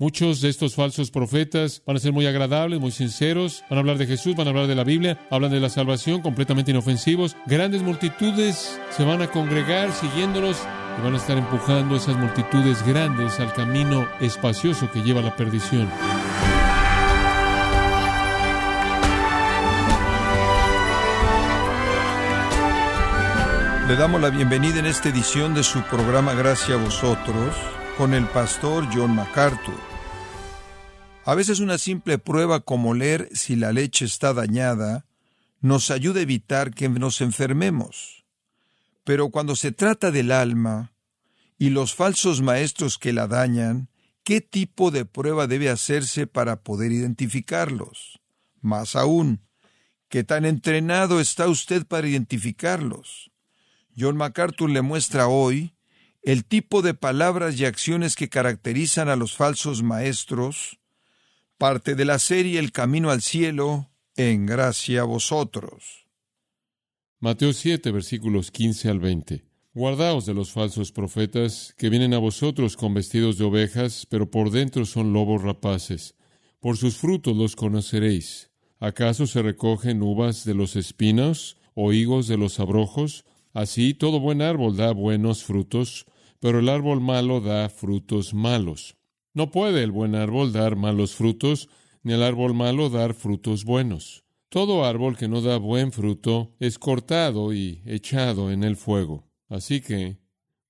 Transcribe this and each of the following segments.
Muchos de estos falsos profetas van a ser muy agradables, muy sinceros, van a hablar de Jesús, van a hablar de la Biblia, hablan de la salvación, completamente inofensivos. Grandes multitudes se van a congregar siguiéndolos y van a estar empujando esas multitudes grandes al camino espacioso que lleva a la perdición. Le damos la bienvenida en esta edición de su programa Gracias a vosotros con el pastor John MacArthur. A veces una simple prueba como leer si la leche está dañada nos ayuda a evitar que nos enfermemos. Pero cuando se trata del alma y los falsos maestros que la dañan, ¿qué tipo de prueba debe hacerse para poder identificarlos? Más aún, ¿qué tan entrenado está usted para identificarlos? John MacArthur le muestra hoy el tipo de palabras y acciones que caracterizan a los falsos maestros, parte de la serie El Camino al Cielo, en gracia a vosotros. Mateo 7, versículos 15 al 20. Guardaos de los falsos profetas que vienen a vosotros con vestidos de ovejas, pero por dentro son lobos rapaces. Por sus frutos los conoceréis. ¿Acaso se recogen uvas de los espinos o higos de los abrojos? Así todo buen árbol da buenos frutos, pero el árbol malo da frutos malos. No puede el buen árbol dar malos frutos, ni el árbol malo dar frutos buenos. Todo árbol que no da buen fruto es cortado y echado en el fuego. Así que,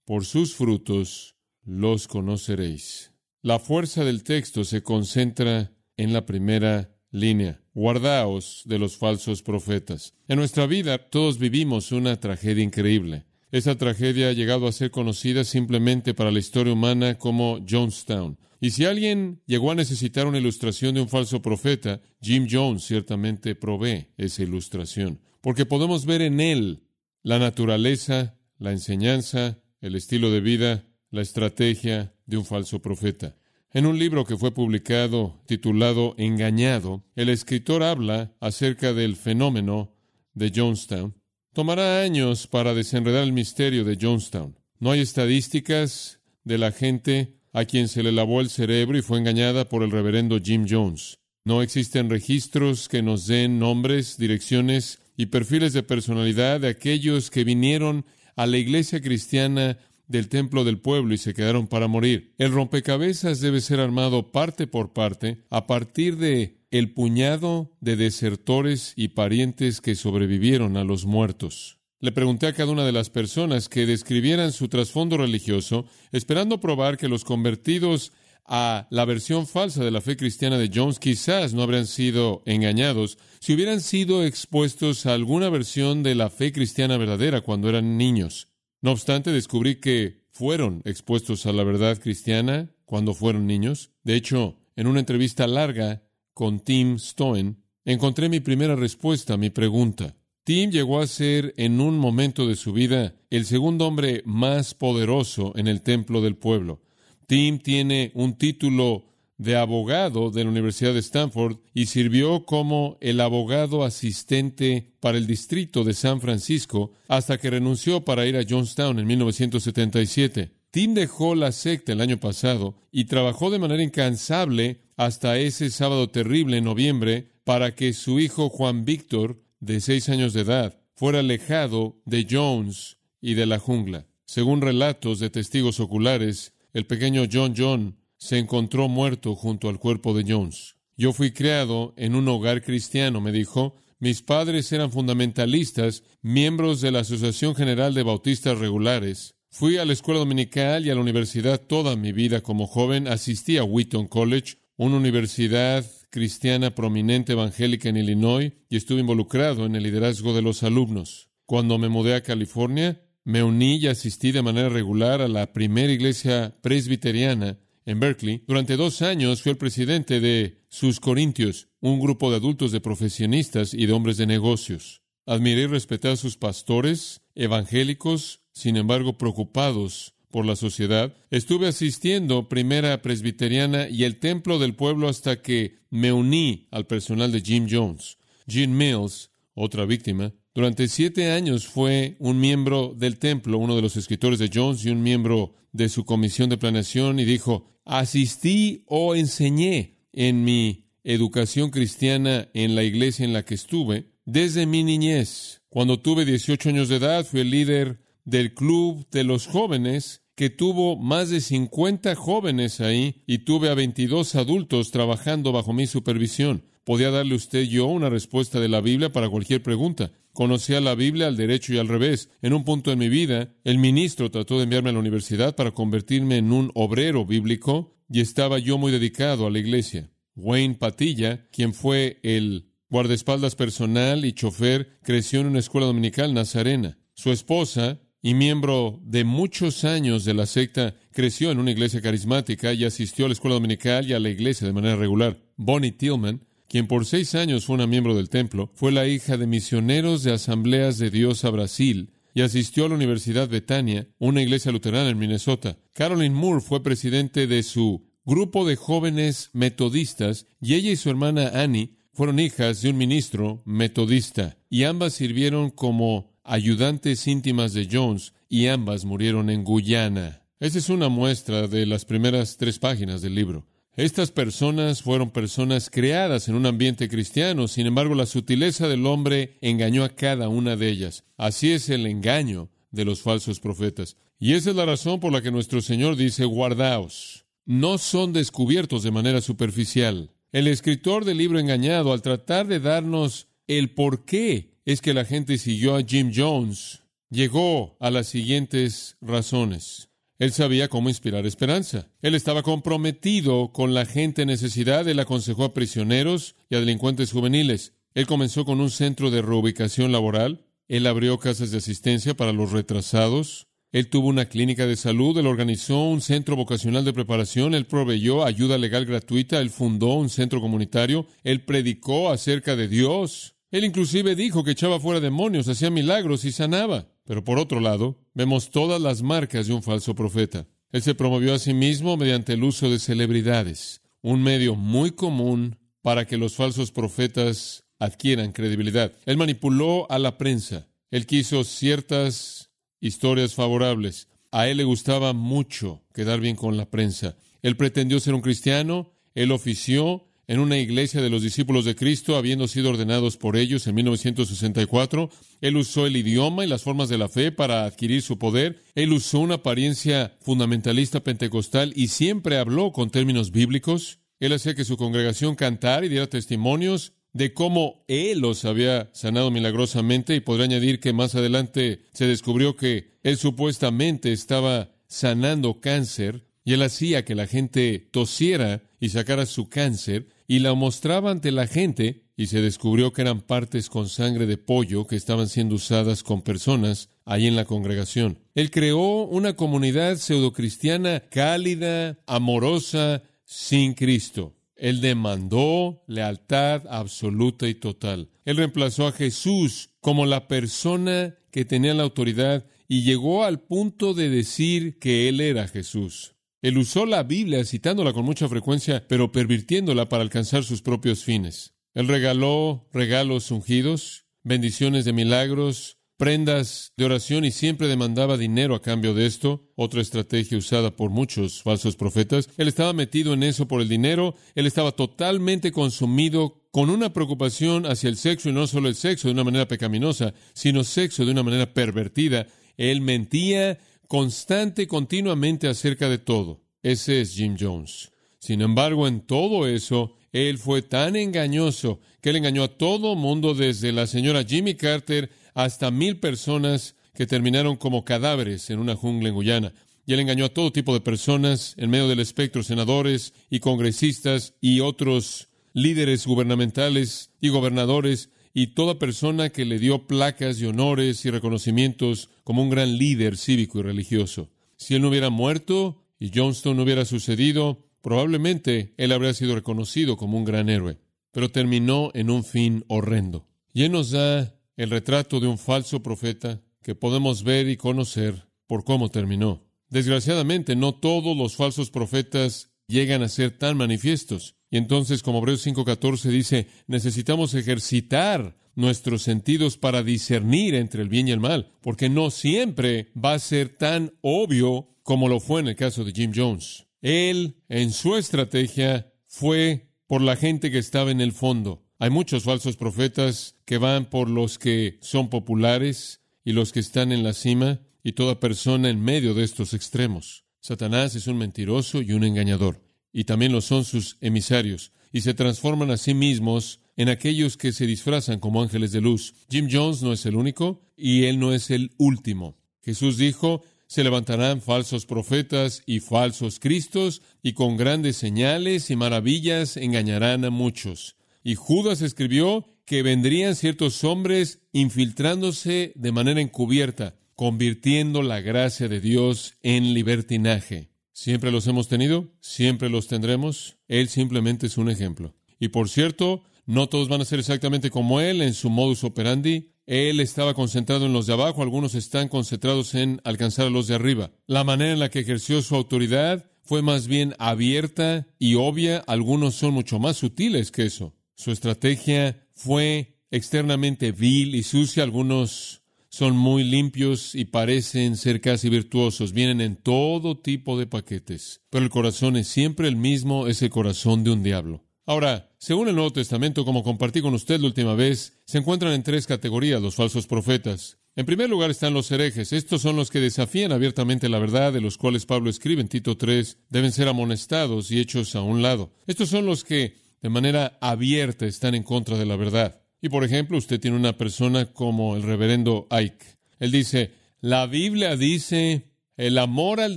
por sus frutos los conoceréis. La fuerza del texto se concentra en la primera línea. Guardaos de los falsos profetas. En nuestra vida todos vivimos una tragedia increíble. Esa tragedia ha llegado a ser conocida simplemente para la historia humana como Jonestown. Y si alguien llegó a necesitar una ilustración de un falso profeta, Jim Jones ciertamente provee esa ilustración, porque podemos ver en él la naturaleza, la enseñanza, el estilo de vida, la estrategia de un falso profeta. En un libro que fue publicado titulado Engañado, el escritor habla acerca del fenómeno de Jonestown. Tomará años para desenredar el misterio de Jonestown. No hay estadísticas de la gente a quien se le lavó el cerebro y fue engañada por el reverendo Jim Jones. No existen registros que nos den nombres, direcciones y perfiles de personalidad de aquellos que vinieron a la iglesia cristiana del templo del pueblo y se quedaron para morir. El rompecabezas debe ser armado parte por parte a partir de el puñado de desertores y parientes que sobrevivieron a los muertos. Le pregunté a cada una de las personas que describieran su trasfondo religioso, esperando probar que los convertidos a la versión falsa de la fe cristiana de Jones quizás no habrían sido engañados si hubieran sido expuestos a alguna versión de la fe cristiana verdadera cuando eran niños. No obstante, descubrí que fueron expuestos a la verdad cristiana cuando fueron niños. De hecho, en una entrevista larga con Tim Stoen, encontré mi primera respuesta a mi pregunta. Tim llegó a ser en un momento de su vida el segundo hombre más poderoso en el templo del pueblo. Tim tiene un título de abogado de la Universidad de Stanford y sirvió como el abogado asistente para el distrito de San Francisco hasta que renunció para ir a Johnstown en 1977. Tim dejó la secta el año pasado y trabajó de manera incansable hasta ese sábado terrible en noviembre para que su hijo Juan Víctor, de seis años de edad, fuera alejado de Jones y de la jungla. Según relatos de testigos oculares, el pequeño John John se encontró muerto junto al cuerpo de Jones. Yo fui criado en un hogar cristiano, me dijo. Mis padres eran fundamentalistas, miembros de la Asociación General de Bautistas Regulares. Fui a la escuela dominical y a la universidad toda mi vida como joven. Asistí a Wheaton College, una universidad cristiana prominente evangélica en Illinois, y estuve involucrado en el liderazgo de los alumnos. Cuando me mudé a California, me uní y asistí de manera regular a la primera iglesia presbiteriana en Berkeley. Durante dos años fui el presidente de Sus Corintios, un grupo de adultos de profesionistas y de hombres de negocios. Admiré y respeté a sus pastores evangélicos, sin embargo preocupados por la sociedad. Estuve asistiendo primera presbiteriana y el templo del pueblo hasta que me uní al personal de Jim Jones. Jim Mills, otra víctima, durante siete años fue un miembro del templo, uno de los escritores de Jones y un miembro de su comisión de planeación, y dijo, asistí o enseñé en mi educación cristiana en la iglesia en la que estuve desde mi niñez. Cuando tuve 18 años de edad, fui el líder del club de los jóvenes que tuvo más de 50 jóvenes ahí y tuve a 22 adultos trabajando bajo mi supervisión. Podía darle usted yo una respuesta de la Biblia para cualquier pregunta. Conocía la Biblia al derecho y al revés. En un punto en mi vida, el ministro trató de enviarme a la universidad para convertirme en un obrero bíblico y estaba yo muy dedicado a la iglesia. Wayne Patilla, quien fue el guardaespaldas personal y chofer, creció en una escuela dominical nazarena. Su esposa, y miembro de muchos años de la secta, creció en una iglesia carismática y asistió a la escuela dominical y a la iglesia de manera regular. Bonnie Tillman, quien por seis años fue una miembro del templo, fue la hija de misioneros de Asambleas de Dios a Brasil y asistió a la Universidad Betania, una iglesia luterana en Minnesota. Carolyn Moore fue presidente de su grupo de jóvenes metodistas y ella y su hermana Annie fueron hijas de un ministro metodista y ambas sirvieron como ayudantes íntimas de Jones y ambas murieron en Guyana. Esa es una muestra de las primeras tres páginas del libro. Estas personas fueron personas creadas en un ambiente cristiano, sin embargo la sutileza del hombre engañó a cada una de ellas. Así es el engaño de los falsos profetas. Y esa es la razón por la que nuestro Señor dice, guardaos. No son descubiertos de manera superficial. El escritor del libro engañado, al tratar de darnos el por qué es que la gente siguió a Jim Jones, llegó a las siguientes razones. Él sabía cómo inspirar esperanza. Él estaba comprometido con la gente en necesidad. Él aconsejó a prisioneros y a delincuentes juveniles. Él comenzó con un centro de reubicación laboral. Él abrió casas de asistencia para los retrasados. Él tuvo una clínica de salud, él organizó un centro vocacional de preparación, él proveyó ayuda legal gratuita, él fundó un centro comunitario, él predicó acerca de Dios, él inclusive dijo que echaba fuera demonios, hacía milagros y sanaba. Pero por otro lado, vemos todas las marcas de un falso profeta. Él se promovió a sí mismo mediante el uso de celebridades, un medio muy común para que los falsos profetas adquieran credibilidad. Él manipuló a la prensa. Él quiso ciertas historias favorables. A él le gustaba mucho quedar bien con la prensa. Él pretendió ser un cristiano, él ofició, en una iglesia de los discípulos de Cristo, habiendo sido ordenados por ellos en 1964. Él usó el idioma y las formas de la fe para adquirir su poder. Él usó una apariencia fundamentalista pentecostal y siempre habló con términos bíblicos. Él hacía que su congregación cantara y diera testimonios de cómo Él los había sanado milagrosamente y podría añadir que más adelante se descubrió que Él supuestamente estaba sanando cáncer y Él hacía que la gente tosiera y sacara su cáncer y la mostraba ante la gente y se descubrió que eran partes con sangre de pollo que estaban siendo usadas con personas ahí en la congregación. Él creó una comunidad pseudocristiana cálida, amorosa, sin Cristo. Él demandó lealtad absoluta y total. Él reemplazó a Jesús como la persona que tenía la autoridad y llegó al punto de decir que Él era Jesús. Él usó la Biblia citándola con mucha frecuencia, pero pervirtiéndola para alcanzar sus propios fines. Él regaló regalos ungidos, bendiciones de milagros, prendas de oración y siempre demandaba dinero a cambio de esto, otra estrategia usada por muchos falsos profetas. Él estaba metido en eso por el dinero, él estaba totalmente consumido con una preocupación hacia el sexo y no solo el sexo de una manera pecaminosa, sino sexo de una manera pervertida. Él mentía, constante continuamente acerca de todo. Ese es Jim Jones. Sin embargo, en todo eso, él fue tan engañoso que él engañó a todo mundo, desde la señora Jimmy Carter hasta mil personas que terminaron como cadáveres en una jungla en Guyana. Y él engañó a todo tipo de personas en medio del espectro, senadores y congresistas y otros líderes gubernamentales y gobernadores y toda persona que le dio placas y honores y reconocimientos como un gran líder cívico y religioso. Si él no hubiera muerto y Johnston no hubiera sucedido, probablemente él habría sido reconocido como un gran héroe, pero terminó en un fin horrendo. Y él nos da el retrato de un falso profeta que podemos ver y conocer por cómo terminó. Desgraciadamente, no todos los falsos profetas llegan a ser tan manifiestos. Y entonces, como Hebreos 5:14 dice, necesitamos ejercitar nuestros sentidos para discernir entre el bien y el mal, porque no siempre va a ser tan obvio como lo fue en el caso de Jim Jones. Él, en su estrategia, fue por la gente que estaba en el fondo. Hay muchos falsos profetas que van por los que son populares y los que están en la cima y toda persona en medio de estos extremos. Satanás es un mentiroso y un engañador, y también lo son sus emisarios, y se transforman a sí mismos en aquellos que se disfrazan como ángeles de luz. Jim Jones no es el único, y él no es el último. Jesús dijo, se levantarán falsos profetas y falsos cristos, y con grandes señales y maravillas engañarán a muchos. Y Judas escribió que vendrían ciertos hombres infiltrándose de manera encubierta, convirtiendo la gracia de Dios en libertinaje. Siempre los hemos tenido, siempre los tendremos. Él simplemente es un ejemplo. Y por cierto, no todos van a ser exactamente como Él en su modus operandi. Él estaba concentrado en los de abajo, algunos están concentrados en alcanzar a los de arriba. La manera en la que ejerció su autoridad fue más bien abierta y obvia, algunos son mucho más sutiles que eso. Su estrategia fue externamente vil y sucia, algunos son muy limpios y parecen ser casi virtuosos, vienen en todo tipo de paquetes, pero el corazón es siempre el mismo, es el corazón de un diablo. Ahora, según el Nuevo Testamento, como compartí con usted la última vez, se encuentran en tres categorías los falsos profetas. En primer lugar están los herejes. Estos son los que desafían abiertamente la verdad, de los cuales Pablo escribe en Tito 3, deben ser amonestados y hechos a un lado. Estos son los que de manera abierta están en contra de la verdad. Y por ejemplo, usted tiene una persona como el reverendo Ike. Él dice, la Biblia dice, el amor al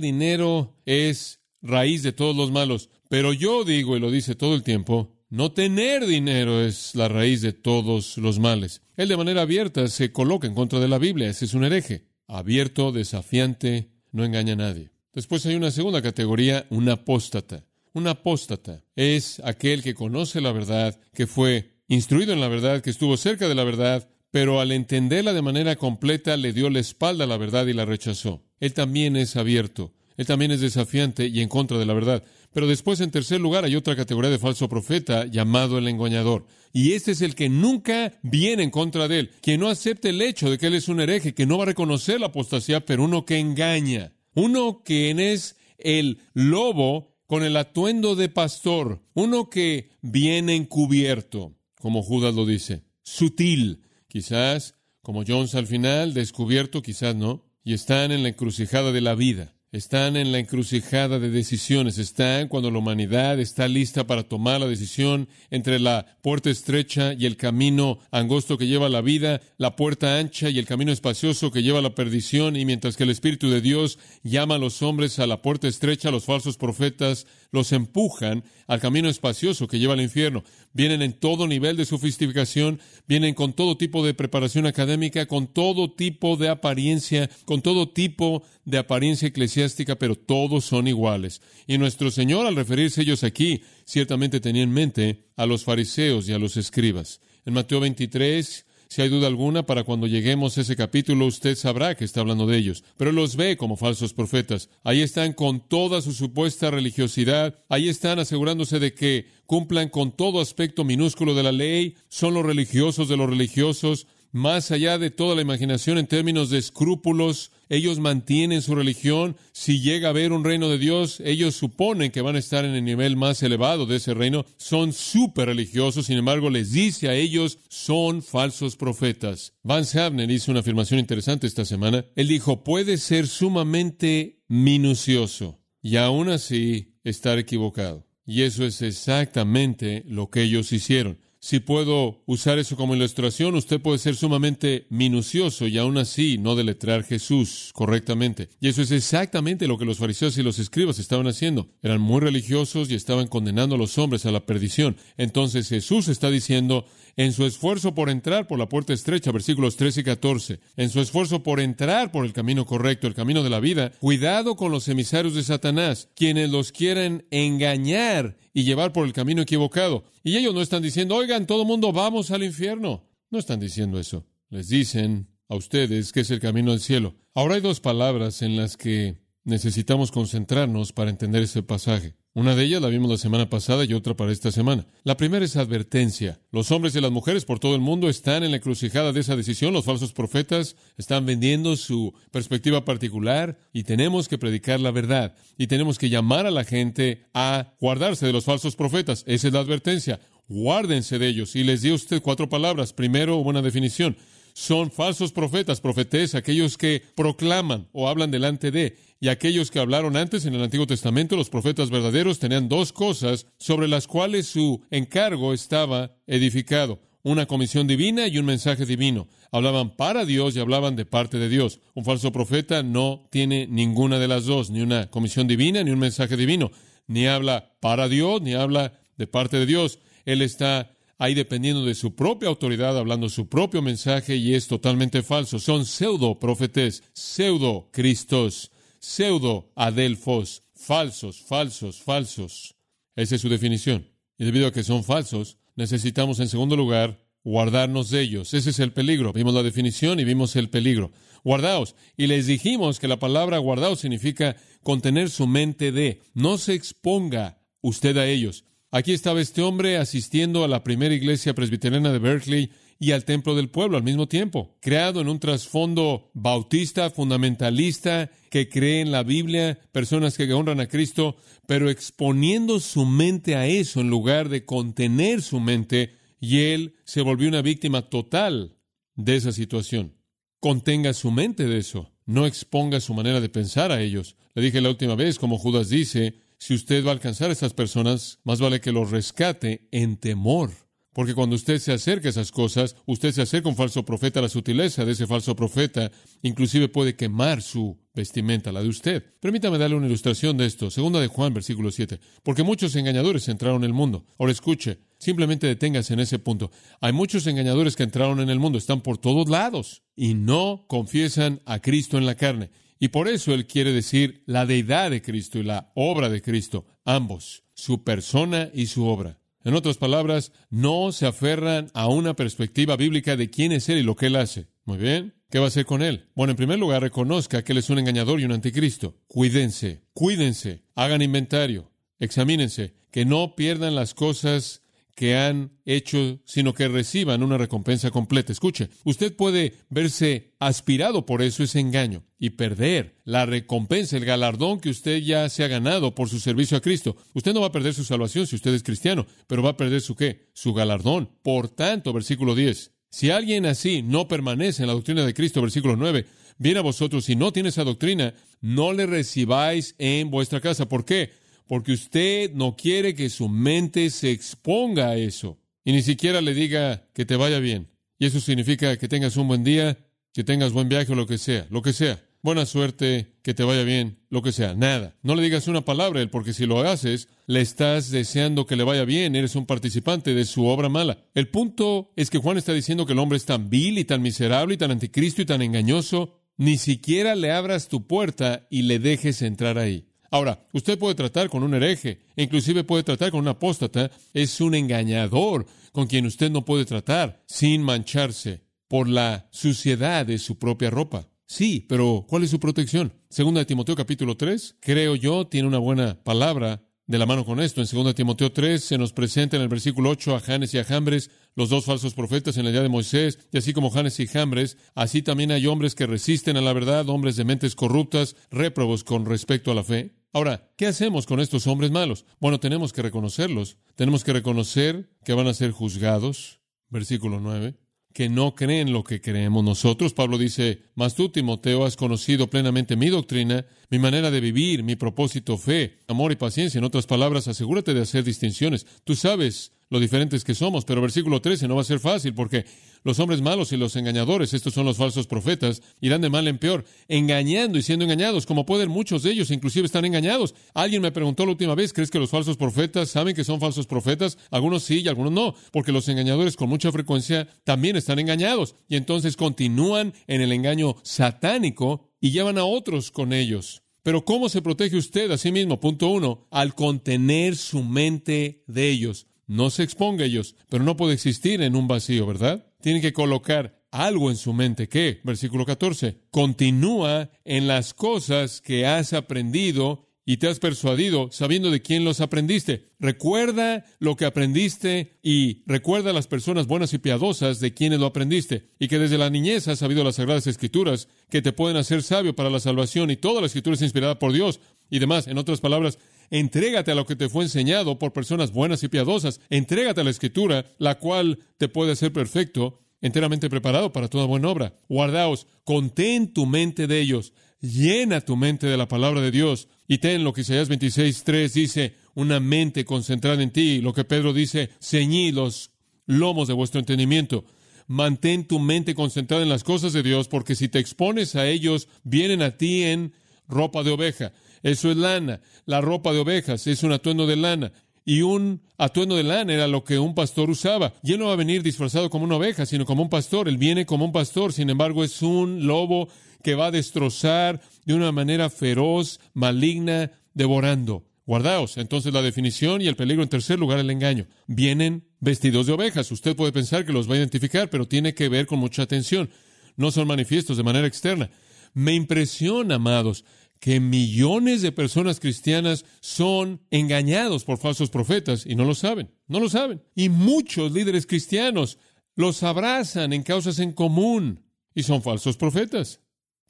dinero es raíz de todos los malos. Pero yo digo, y lo dice todo el tiempo, no tener dinero es la raíz de todos los males. Él de manera abierta se coloca en contra de la Biblia. Ese es un hereje. Abierto, desafiante, no engaña a nadie. Después hay una segunda categoría, un apóstata. Un apóstata es aquel que conoce la verdad, que fue instruido en la verdad, que estuvo cerca de la verdad, pero al entenderla de manera completa le dio la espalda a la verdad y la rechazó. Él también es abierto, él también es desafiante y en contra de la verdad. Pero después, en tercer lugar, hay otra categoría de falso profeta llamado el engañador. Y este es el que nunca viene en contra de él, que no acepta el hecho de que él es un hereje, que no va a reconocer la apostasía, pero uno que engaña. Uno que es el lobo con el atuendo de pastor, uno que viene encubierto, como Judas lo dice, sutil, quizás, como Jones al final, descubierto, quizás no, y están en la encrucijada de la vida. Están en la encrucijada de decisiones, están cuando la humanidad está lista para tomar la decisión entre la puerta estrecha y el camino angosto que lleva a la vida, la puerta ancha y el camino espacioso que lleva a la perdición, y mientras que el Espíritu de Dios llama a los hombres a la puerta estrecha, los falsos profetas los empujan al camino espacioso que lleva al infierno. Vienen en todo nivel de sofisticación, vienen con todo tipo de preparación académica, con todo tipo de apariencia, con todo tipo de apariencia eclesiástica, pero todos son iguales. Y nuestro Señor, al referirse ellos aquí, ciertamente tenía en mente a los fariseos y a los escribas. En Mateo 23, si hay duda alguna, para cuando lleguemos a ese capítulo, usted sabrá que está hablando de ellos. Pero los ve como falsos profetas. Ahí están con toda su supuesta religiosidad. Ahí están asegurándose de que cumplan con todo aspecto minúsculo de la ley. Son los religiosos de los religiosos. Más allá de toda la imaginación en términos de escrúpulos, ellos mantienen su religión. Si llega a haber un reino de Dios, ellos suponen que van a estar en el nivel más elevado de ese reino. Son súper religiosos, sin embargo, les dice a ellos, son falsos profetas. Vance Havner hizo una afirmación interesante esta semana. Él dijo, puede ser sumamente minucioso y aún así estar equivocado. Y eso es exactamente lo que ellos hicieron. Si puedo usar eso como ilustración, usted puede ser sumamente minucioso y aún así no deletrear Jesús correctamente. Y eso es exactamente lo que los fariseos y los escribas estaban haciendo. Eran muy religiosos y estaban condenando a los hombres a la perdición. Entonces Jesús está diciendo, en su esfuerzo por entrar por la puerta estrecha, versículos 13 y 14, en su esfuerzo por entrar por el camino correcto, el camino de la vida, cuidado con los emisarios de Satanás, quienes los quieren engañar y llevar por el camino equivocado. Y ellos no están diciendo, oigan, todo mundo vamos al infierno. No están diciendo eso. Les dicen a ustedes que es el camino al cielo. Ahora hay dos palabras en las que necesitamos concentrarnos para entender ese pasaje. Una de ellas la vimos la semana pasada y otra para esta semana. La primera es advertencia. Los hombres y las mujeres por todo el mundo están en la encrucijada de esa decisión. Los falsos profetas están vendiendo su perspectiva particular y tenemos que predicar la verdad y tenemos que llamar a la gente a guardarse de los falsos profetas. Esa es la advertencia. Guárdense de ellos. Y les di a usted cuatro palabras. Primero, buena definición son falsos profetas, profetes, aquellos que proclaman o hablan delante de, y aquellos que hablaron antes en el Antiguo Testamento, los profetas verdaderos, tenían dos cosas sobre las cuales su encargo estaba edificado. Una comisión divina y un mensaje divino. Hablaban para Dios y hablaban de parte de Dios. Un falso profeta no tiene ninguna de las dos, ni una comisión divina ni un mensaje divino. Ni habla para Dios, ni habla de parte de Dios. Él está ahí dependiendo de su propia autoridad, hablando su propio mensaje y es totalmente falso. Son pseudo profetes, pseudo cristos, pseudo adelfos, falsos, falsos, falsos. Esa es su definición. Y debido a que son falsos, necesitamos en segundo lugar guardarnos de ellos. Ese es el peligro. Vimos la definición y vimos el peligro. Guardaos. Y les dijimos que la palabra guardaos significa contener su mente de. No se exponga usted a ellos. Aquí estaba este hombre asistiendo a la primera iglesia presbiteriana de Berkeley y al templo del pueblo al mismo tiempo, creado en un trasfondo bautista, fundamentalista, que cree en la Biblia, personas que honran a Cristo, pero exponiendo su mente a eso en lugar de contener su mente, y él se volvió una víctima total de esa situación. Contenga su mente de eso, no exponga su manera de pensar a ellos. Le dije la última vez, como Judas dice, si usted va a alcanzar a esas personas, más vale que los rescate en temor. Porque cuando usted se acerca a esas cosas, usted se acerca a un falso profeta, la sutileza de ese falso profeta inclusive puede quemar su vestimenta, la de usted. Permítame darle una ilustración de esto. Segunda de Juan, versículo 7. Porque muchos engañadores entraron en el mundo. Ahora escuche, simplemente deténgase en ese punto. Hay muchos engañadores que entraron en el mundo, están por todos lados y no confiesan a Cristo en la carne. Y por eso él quiere decir la deidad de Cristo y la obra de Cristo, ambos, su persona y su obra. En otras palabras, no se aferran a una perspectiva bíblica de quién es Él y lo que Él hace. Muy bien, ¿qué va a hacer con Él? Bueno, en primer lugar, reconozca que Él es un engañador y un anticristo. Cuídense, cuídense, hagan inventario, examínense, que no pierdan las cosas que han hecho, sino que reciban una recompensa completa. Escuche, usted puede verse aspirado por eso ese engaño y perder la recompensa, el galardón que usted ya se ha ganado por su servicio a Cristo. Usted no va a perder su salvación si usted es cristiano, pero va a perder su qué? Su galardón. Por tanto, versículo 10. Si alguien así no permanece en la doctrina de Cristo, versículo 9, viene a vosotros y no tiene esa doctrina, no le recibáis en vuestra casa. ¿Por qué? Porque usted no quiere que su mente se exponga a eso y ni siquiera le diga que te vaya bien. Y eso significa que tengas un buen día, que tengas buen viaje o lo que sea, lo que sea. Buena suerte, que te vaya bien, lo que sea, nada. No le digas una palabra a él, porque si lo haces, le estás deseando que le vaya bien, eres un participante de su obra mala. El punto es que Juan está diciendo que el hombre es tan vil y tan miserable y tan anticristo y tan engañoso, ni siquiera le abras tu puerta y le dejes entrar ahí. Ahora, usted puede tratar con un hereje, e inclusive puede tratar con un apóstata, es un engañador con quien usted no puede tratar sin mancharse por la suciedad de su propia ropa. Sí, pero ¿cuál es su protección? Segunda de Timoteo capítulo 3, creo yo, tiene una buena palabra de la mano con esto. En 2 Timoteo 3 se nos presenta en el versículo 8 a Janes y a Jambres, los dos falsos profetas en la edad de Moisés, y así como Janes y Jambres, así también hay hombres que resisten a la verdad, hombres de mentes corruptas, réprobos con respecto a la fe. Ahora, ¿qué hacemos con estos hombres malos? Bueno, tenemos que reconocerlos. Tenemos que reconocer que van a ser juzgados. Versículo 9 que no creen lo que creemos nosotros. Pablo dice, mas tú, Timoteo, has conocido plenamente mi doctrina, mi manera de vivir, mi propósito, fe, amor y paciencia. En otras palabras, asegúrate de hacer distinciones. Tú sabes lo diferentes que somos. Pero versículo 13 no va a ser fácil porque los hombres malos y los engañadores, estos son los falsos profetas, irán de mal en peor, engañando y siendo engañados, como pueden muchos de ellos, inclusive están engañados. Alguien me preguntó la última vez, ¿crees que los falsos profetas saben que son falsos profetas? Algunos sí y algunos no, porque los engañadores con mucha frecuencia también están engañados y entonces continúan en el engaño satánico y llevan a otros con ellos. Pero ¿cómo se protege usted a sí mismo? Punto uno, al contener su mente de ellos. No se exponga a ellos, pero no puede existir en un vacío, ¿verdad? Tiene que colocar algo en su mente. ¿Qué? Versículo 14. Continúa en las cosas que has aprendido y te has persuadido sabiendo de quién los aprendiste. Recuerda lo que aprendiste y recuerda a las personas buenas y piadosas de quienes lo aprendiste y que desde la niñez has sabido las sagradas escrituras que te pueden hacer sabio para la salvación y toda la escritura es inspirada por Dios y demás. En otras palabras, entrégate a lo que te fue enseñado por personas buenas y piadosas. Entrégate a la escritura, la cual te puede hacer perfecto, enteramente preparado para toda buena obra. Guardaos, contén tu mente de ellos Llena tu mente de la palabra de Dios y ten lo que Isaías 26.3 dice, una mente concentrada en ti. Lo que Pedro dice, ceñí los lomos de vuestro entendimiento. Mantén tu mente concentrada en las cosas de Dios, porque si te expones a ellos, vienen a ti en ropa de oveja. Eso es lana. La ropa de ovejas es un atuendo de lana. Y un atuendo de lana era lo que un pastor usaba. Y él no va a venir disfrazado como una oveja, sino como un pastor. Él viene como un pastor, sin embargo es un lobo que va a destrozar de una manera feroz, maligna, devorando. Guardaos. Entonces la definición y el peligro en tercer lugar, el engaño. Vienen vestidos de ovejas. Usted puede pensar que los va a identificar, pero tiene que ver con mucha atención. No son manifiestos de manera externa. Me impresiona, amados, que millones de personas cristianas son engañados por falsos profetas y no lo saben. No lo saben. Y muchos líderes cristianos los abrazan en causas en común y son falsos profetas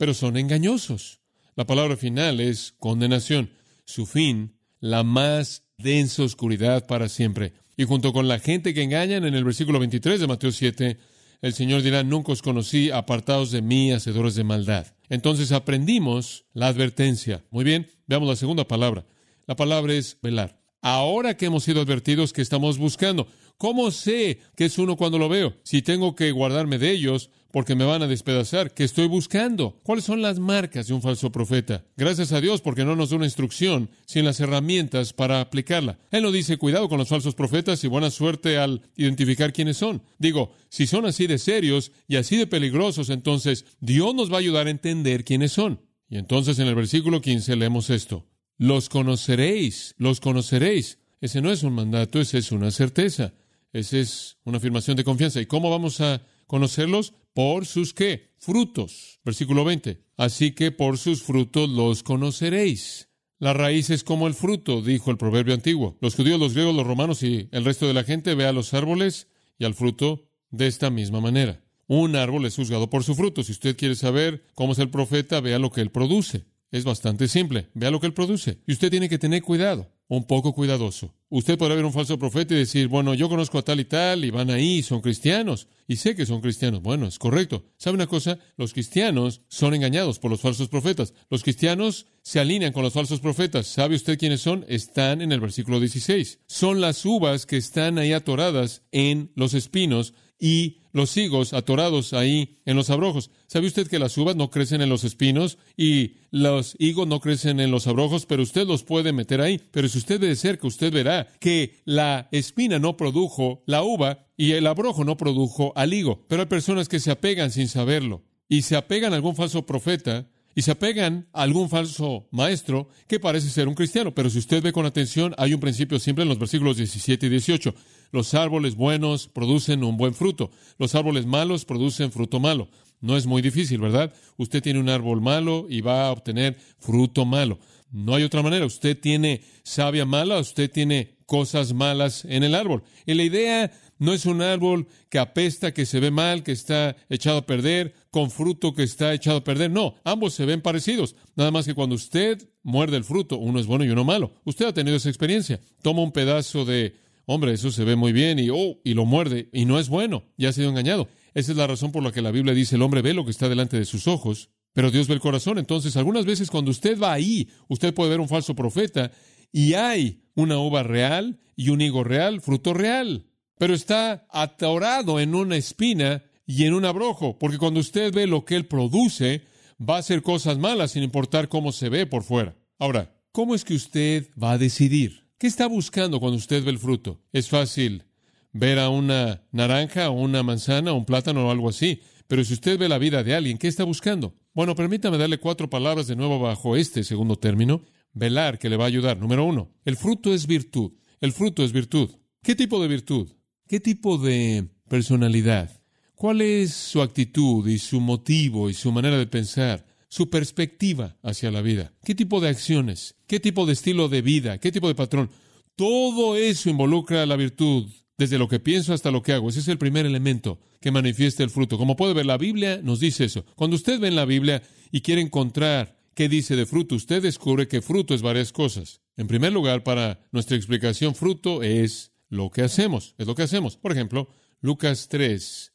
pero son engañosos. La palabra final es condenación. Su fin, la más densa oscuridad para siempre. Y junto con la gente que engañan, en el versículo 23 de Mateo 7, el Señor dirá, nunca os conocí, apartados de mí, hacedores de maldad. Entonces aprendimos la advertencia. Muy bien, veamos la segunda palabra. La palabra es velar. Ahora que hemos sido advertidos, que estamos buscando? ¿Cómo sé que es uno cuando lo veo? Si tengo que guardarme de ellos, porque me van a despedazar. ¿Qué estoy buscando? ¿Cuáles son las marcas de un falso profeta? Gracias a Dios porque no nos da una instrucción sin las herramientas para aplicarla. Él no dice cuidado con los falsos profetas y buena suerte al identificar quiénes son. Digo, si son así de serios y así de peligrosos, entonces Dios nos va a ayudar a entender quiénes son. Y entonces en el versículo 15 leemos esto. Los conoceréis, los conoceréis. Ese no es un mandato, ese es una certeza. Esa es una afirmación de confianza. ¿Y cómo vamos a conocerlos? por sus qué? Frutos. Versículo 20. Así que por sus frutos los conoceréis. La raíz es como el fruto, dijo el proverbio antiguo. Los judíos, los griegos, los romanos y el resto de la gente ve a los árboles y al fruto de esta misma manera. Un árbol es juzgado por su fruto. Si usted quiere saber cómo es el profeta, vea lo que él produce. Es bastante simple. Vea lo que él produce. Y usted tiene que tener cuidado un poco cuidadoso. Usted podrá ver un falso profeta y decir, bueno, yo conozco a tal y tal, y van ahí, son cristianos, y sé que son cristianos. Bueno, es correcto. ¿Sabe una cosa? Los cristianos son engañados por los falsos profetas. Los cristianos se alinean con los falsos profetas. ¿Sabe usted quiénes son? Están en el versículo 16. Son las uvas que están ahí atoradas en los espinos y los higos atorados ahí en los abrojos. ¿Sabe usted que las uvas no crecen en los espinos y los higos no crecen en los abrojos, pero usted los puede meter ahí? Pero si usted ve de cerca, usted verá que la espina no produjo la uva y el abrojo no produjo al higo. Pero hay personas que se apegan sin saberlo y se apegan a algún falso profeta y se apegan a algún falso maestro que parece ser un cristiano. Pero si usted ve con atención, hay un principio siempre en los versículos 17 y 18. Los árboles buenos producen un buen fruto. Los árboles malos producen fruto malo. No es muy difícil, ¿verdad? Usted tiene un árbol malo y va a obtener fruto malo. No hay otra manera. Usted tiene savia mala, usted tiene cosas malas en el árbol. Y la idea no es un árbol que apesta, que se ve mal, que está echado a perder, con fruto que está echado a perder. No, ambos se ven parecidos. Nada más que cuando usted muerde el fruto, uno es bueno y uno malo. Usted ha tenido esa experiencia. Toma un pedazo de hombre, eso se ve muy bien y, oh, y lo muerde y no es bueno, ya ha sido engañado. Esa es la razón por la que la Biblia dice, el hombre ve lo que está delante de sus ojos, pero Dios ve el corazón. Entonces, algunas veces cuando usted va ahí, usted puede ver un falso profeta y hay una uva real y un higo real, fruto real, pero está atorado en una espina y en un abrojo, porque cuando usted ve lo que él produce, va a hacer cosas malas sin importar cómo se ve por fuera. Ahora, ¿cómo es que usted va a decidir? ¿Qué está buscando cuando usted ve el fruto? Es fácil ver a una naranja o una manzana o un plátano o algo así, pero si usted ve la vida de alguien, ¿qué está buscando? Bueno, permítame darle cuatro palabras de nuevo bajo este segundo término. Velar, que le va a ayudar. Número uno, el fruto es virtud. El fruto es virtud. ¿Qué tipo de virtud? ¿Qué tipo de personalidad? ¿Cuál es su actitud y su motivo y su manera de pensar? Su perspectiva hacia la vida. ¿Qué tipo de acciones? ¿Qué tipo de estilo de vida? ¿Qué tipo de patrón? Todo eso involucra la virtud, desde lo que pienso hasta lo que hago. Ese es el primer elemento que manifiesta el fruto. Como puede ver, la Biblia nos dice eso. Cuando usted ve en la Biblia y quiere encontrar qué dice de fruto, usted descubre que fruto es varias cosas. En primer lugar, para nuestra explicación, fruto es lo que hacemos, es lo que hacemos. Por ejemplo, Lucas 3,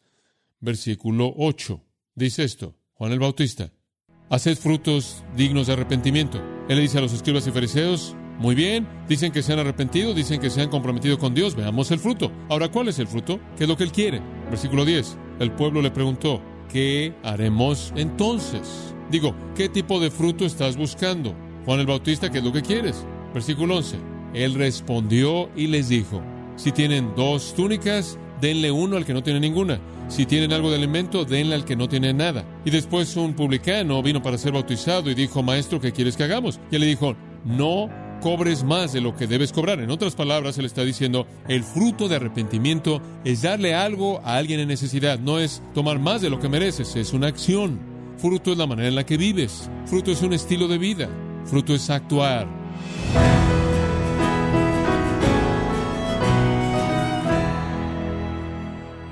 versículo 8, dice esto, Juan el Bautista, haced frutos dignos de arrepentimiento. Él le dice a los escribas y fariseos, muy bien, dicen que se han arrepentido, dicen que se han comprometido con Dios, veamos el fruto. Ahora, ¿cuál es el fruto? ¿Qué es lo que Él quiere? Versículo 10, el pueblo le preguntó, ¿qué haremos entonces? Digo, ¿qué tipo de fruto estás buscando? Juan el Bautista, ¿qué es lo que quieres? Versículo 11, Él respondió y les dijo, si tienen dos túnicas, denle uno al que no tiene ninguna. Si tienen algo de alimento, denle al que no tiene nada. Y después un publicano vino para ser bautizado y dijo, Maestro, ¿qué quieres que hagamos? Y él le dijo, no cobres más de lo que debes cobrar. En otras palabras, él está diciendo, el fruto de arrepentimiento es darle algo a alguien en necesidad, no es tomar más de lo que mereces, es una acción. Fruto es la manera en la que vives, fruto es un estilo de vida, fruto es actuar.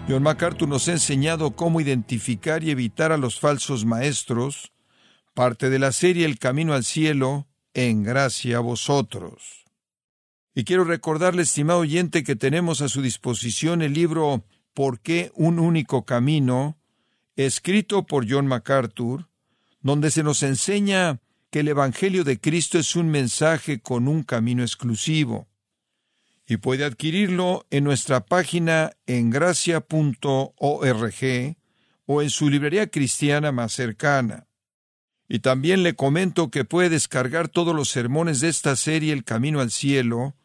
John MacArthur nos ha enseñado cómo identificar y evitar a los falsos maestros, parte de la serie El Camino al Cielo, en gracia a vosotros. Y quiero recordarle, estimado oyente, que tenemos a su disposición el libro ¿Por qué un único camino?, escrito por John MacArthur, donde se nos enseña que el Evangelio de Cristo es un mensaje con un camino exclusivo y puede adquirirlo en nuestra página en gracia.org o en su librería cristiana más cercana. Y también le comento que puede descargar todos los sermones de esta serie El Camino al Cielo,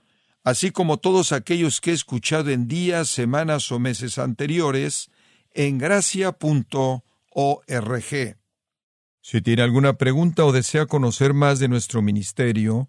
así como todos aquellos que he escuchado en días, semanas o meses anteriores, en gracia.org. Si tiene alguna pregunta o desea conocer más de nuestro ministerio,